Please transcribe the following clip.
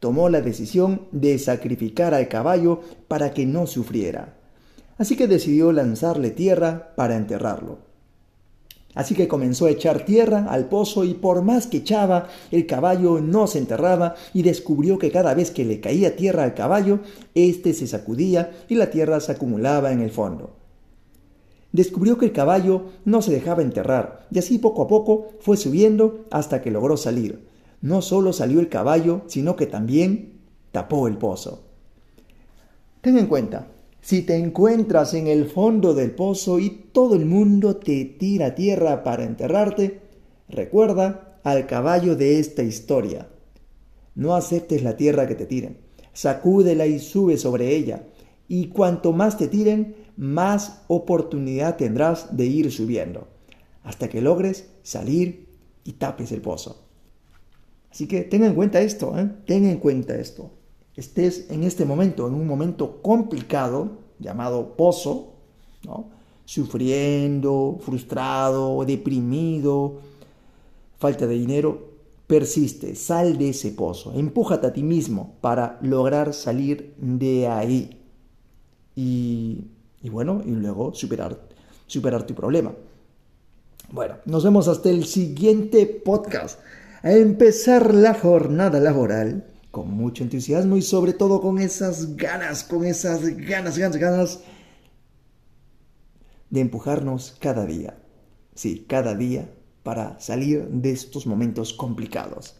tomó la decisión de sacrificar al caballo para que no sufriera. Así que decidió lanzarle tierra para enterrarlo. Así que comenzó a echar tierra al pozo y por más que echaba, el caballo no se enterraba y descubrió que cada vez que le caía tierra al caballo, éste se sacudía y la tierra se acumulaba en el fondo. Descubrió que el caballo no se dejaba enterrar y así poco a poco fue subiendo hasta que logró salir. No solo salió el caballo, sino que también tapó el pozo. Ten en cuenta, si te encuentras en el fondo del pozo y todo el mundo te tira tierra para enterrarte, recuerda al caballo de esta historia. No aceptes la tierra que te tiren, sacúdela y sube sobre ella, y cuanto más te tiren, más oportunidad tendrás de ir subiendo, hasta que logres salir y tapes el pozo. Así que ten en cuenta esto, ¿eh? ten en cuenta esto estés en este momento, en un momento complicado, llamado pozo, sufriendo, frustrado, deprimido, falta de dinero, persiste, sal de ese pozo, empújate a ti mismo para lograr salir de ahí. Y, bueno, y luego superar, superar tu problema. Bueno, nos vemos hasta el siguiente podcast. A empezar la jornada laboral con mucho entusiasmo y sobre todo con esas ganas, con esas ganas, ganas, ganas de empujarnos cada día. Sí, cada día para salir de estos momentos complicados.